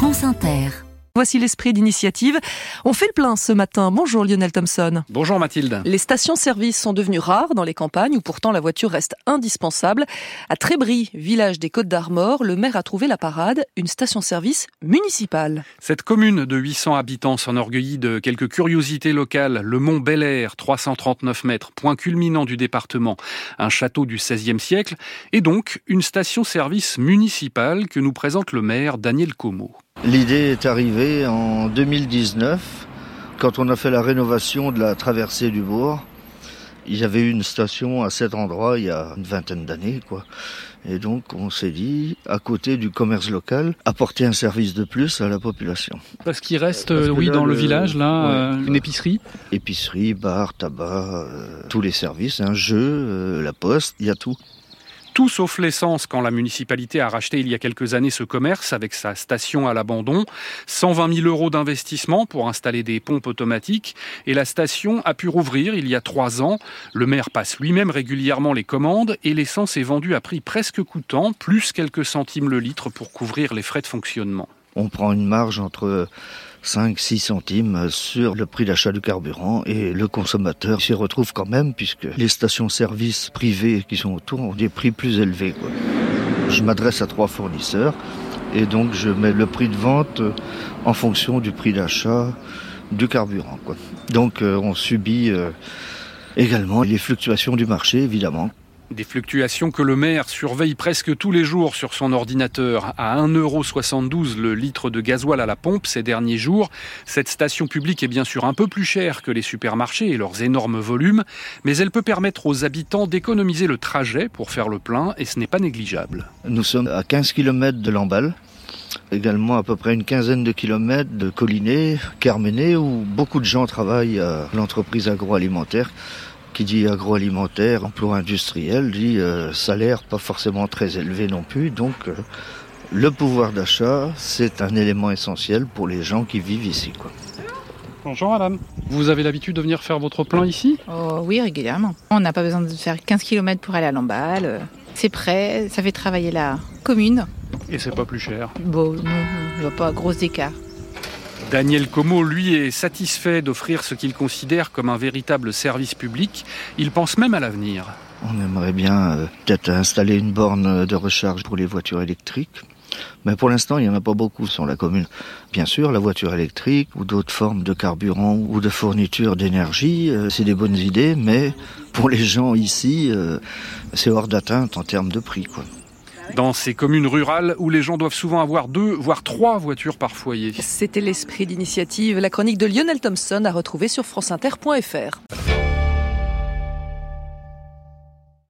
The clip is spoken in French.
France Inter. Voici l'esprit d'initiative. On fait le plein ce matin. Bonjour Lionel Thompson. Bonjour Mathilde. Les stations-service sont devenues rares dans les campagnes où pourtant la voiture reste indispensable. À Trébry, village des Côtes d'Armor, le maire a trouvé la parade, une station-service municipale. Cette commune de 800 habitants s'enorgueillit de quelques curiosités locales. Le mont Bel Air, 339 mètres, point culminant du département, un château du XVIe siècle, et donc une station-service municipale que nous présente le maire Daniel Como. L'idée est arrivée en 2019, quand on a fait la rénovation de la traversée du bourg. Il y avait une station à cet endroit il y a une vingtaine d'années, quoi. Et donc, on s'est dit, à côté du commerce local, apporter un service de plus à la population. Parce qu'il reste, Parce oui, là, dans le, le, village, là, ouais, euh, une épicerie Épicerie, bar, tabac, euh, tous les services, un jeu, euh, la poste, il y a tout tout sauf l'essence quand la municipalité a racheté il y a quelques années ce commerce avec sa station à l'abandon. 120 000 euros d'investissement pour installer des pompes automatiques et la station a pu rouvrir il y a trois ans. Le maire passe lui-même régulièrement les commandes et l'essence est vendue à prix presque coûtant, plus quelques centimes le litre pour couvrir les frais de fonctionnement. On prend une marge entre 5-6 centimes sur le prix d'achat du carburant et le consommateur s'y retrouve quand même puisque les stations-service privées qui sont autour ont des prix plus élevés. Quoi. Je m'adresse à trois fournisseurs et donc je mets le prix de vente en fonction du prix d'achat du carburant. Donc euh, on subit euh, également les fluctuations du marché évidemment. Des fluctuations que le maire surveille presque tous les jours sur son ordinateur. À 1,72€ le litre de gasoil à la pompe ces derniers jours. Cette station publique est bien sûr un peu plus chère que les supermarchés et leurs énormes volumes, mais elle peut permettre aux habitants d'économiser le trajet pour faire le plein et ce n'est pas négligeable. Nous sommes à 15 km de Lamballe également à peu près une quinzaine de kilomètres de Collinet, Carmenet, où beaucoup de gens travaillent à l'entreprise agroalimentaire qui dit agroalimentaire, emploi industriel, dit euh, salaire pas forcément très élevé non plus. Donc euh, le pouvoir d'achat, c'est un élément essentiel pour les gens qui vivent ici. Quoi. Bonjour madame. Vous avez l'habitude de venir faire votre plein ici? Oh, Oui, régulièrement. On n'a pas besoin de faire 15 km pour aller à Lamballe. C'est prêt, ça fait travailler la commune. Et c'est pas plus cher Bon, non, il n'y a pas gros écart. Daniel Como, lui, est satisfait d'offrir ce qu'il considère comme un véritable service public. Il pense même à l'avenir. On aimerait bien euh, peut-être installer une borne de recharge pour les voitures électriques. Mais pour l'instant, il n'y en a pas beaucoup sur la commune. Bien sûr, la voiture électrique ou d'autres formes de carburant ou de fourniture d'énergie, euh, c'est des bonnes idées, mais pour les gens ici, euh, c'est hors d'atteinte en termes de prix. Dans ces communes rurales où les gens doivent souvent avoir deux, voire trois voitures par foyer. C'était l'esprit d'initiative, la chronique de Lionel Thompson à retrouver sur franceinter.fr.